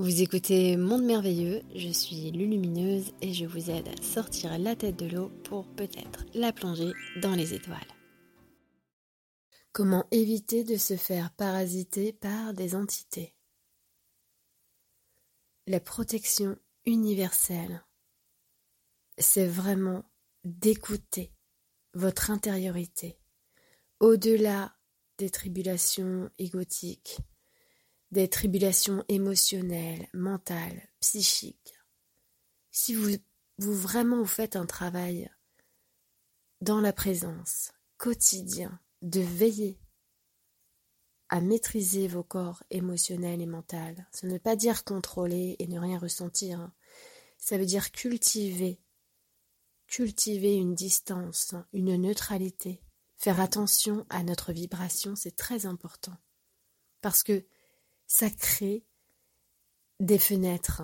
Vous écoutez Monde Merveilleux, je suis Lulumineuse et je vous aide à sortir la tête de l'eau pour peut-être la plonger dans les étoiles. Comment éviter de se faire parasiter par des entités? La protection universelle, c'est vraiment d'écouter votre intériorité, au-delà des tribulations égotiques, des tribulations émotionnelles, mentales, psychiques. Si vous, vous vraiment vous faites un travail dans la présence quotidien de veiller à maîtriser vos corps émotionnels et mentaux. Ce ne veut pas dire contrôler et ne rien ressentir. Hein. Ça veut dire cultiver, cultiver une distance, une neutralité. Faire attention à notre vibration, c'est très important. Parce que ça crée des fenêtres.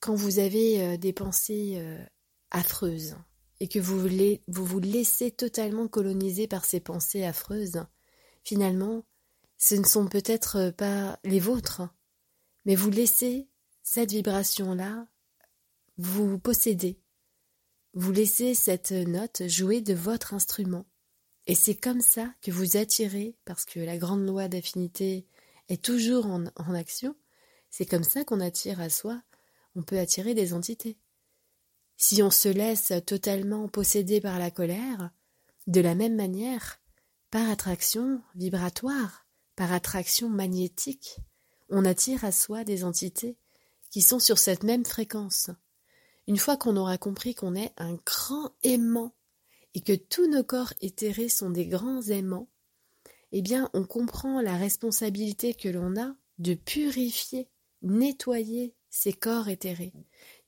Quand vous avez euh, des pensées euh, affreuses et que vous, vous vous laissez totalement coloniser par ces pensées affreuses, finalement, ce ne sont peut-être pas les vôtres, mais vous laissez cette vibration-là vous posséder. Vous laissez cette note jouer de votre instrument. Et c'est comme ça que vous attirez, parce que la grande loi d'affinité est toujours en, action, c'est comme ça qu'on attire à soi, on peut attirer des entités. Si on se laisse totalement posséder par la colère, de la même manière, par attraction vibratoire, par attraction magnétique, on attire à soi des entités qui sont sur cette même fréquence. Une fois qu'on aura compris qu'on est un grand aimant et que tous nos corps éthérés sont des grands aimants, eh bien, on comprend la responsabilité que l'on a de purifier, nettoyer ces corps éthérés,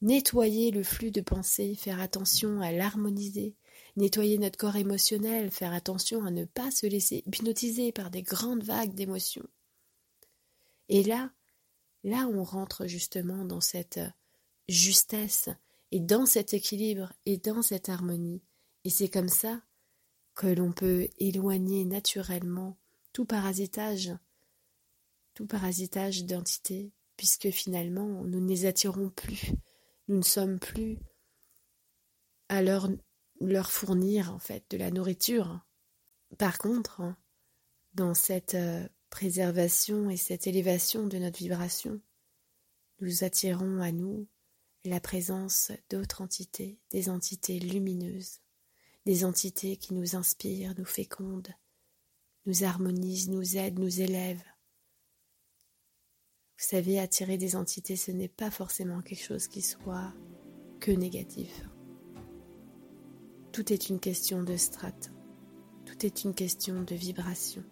nettoyer le flux de pensée, faire attention à l'harmoniser, nettoyer notre corps émotionnel, faire attention à ne pas se laisser hypnotiser par des grandes vagues d'émotions. Et là, là on rentre justement dans cette justesse et dans cet équilibre et dans cette harmonie. Et c'est comme ça que l'on peut éloigner naturellement tout parasitage, tout parasitage d'entités, puisque finalement nous ne les attirons plus, nous ne sommes plus à leur, leur fournir en fait de la nourriture. Par contre, dans cette euh, préservation et cette élévation de notre vibration, nous attirons à nous la présence d'autres entités, des entités lumineuses, des entités qui nous inspirent, nous fécondent, nous harmonisent, nous aident, nous élèvent. Vous savez, attirer des entités, ce n'est pas forcément quelque chose qui soit que négatif. Tout est une question de strate, tout est une question de vibration.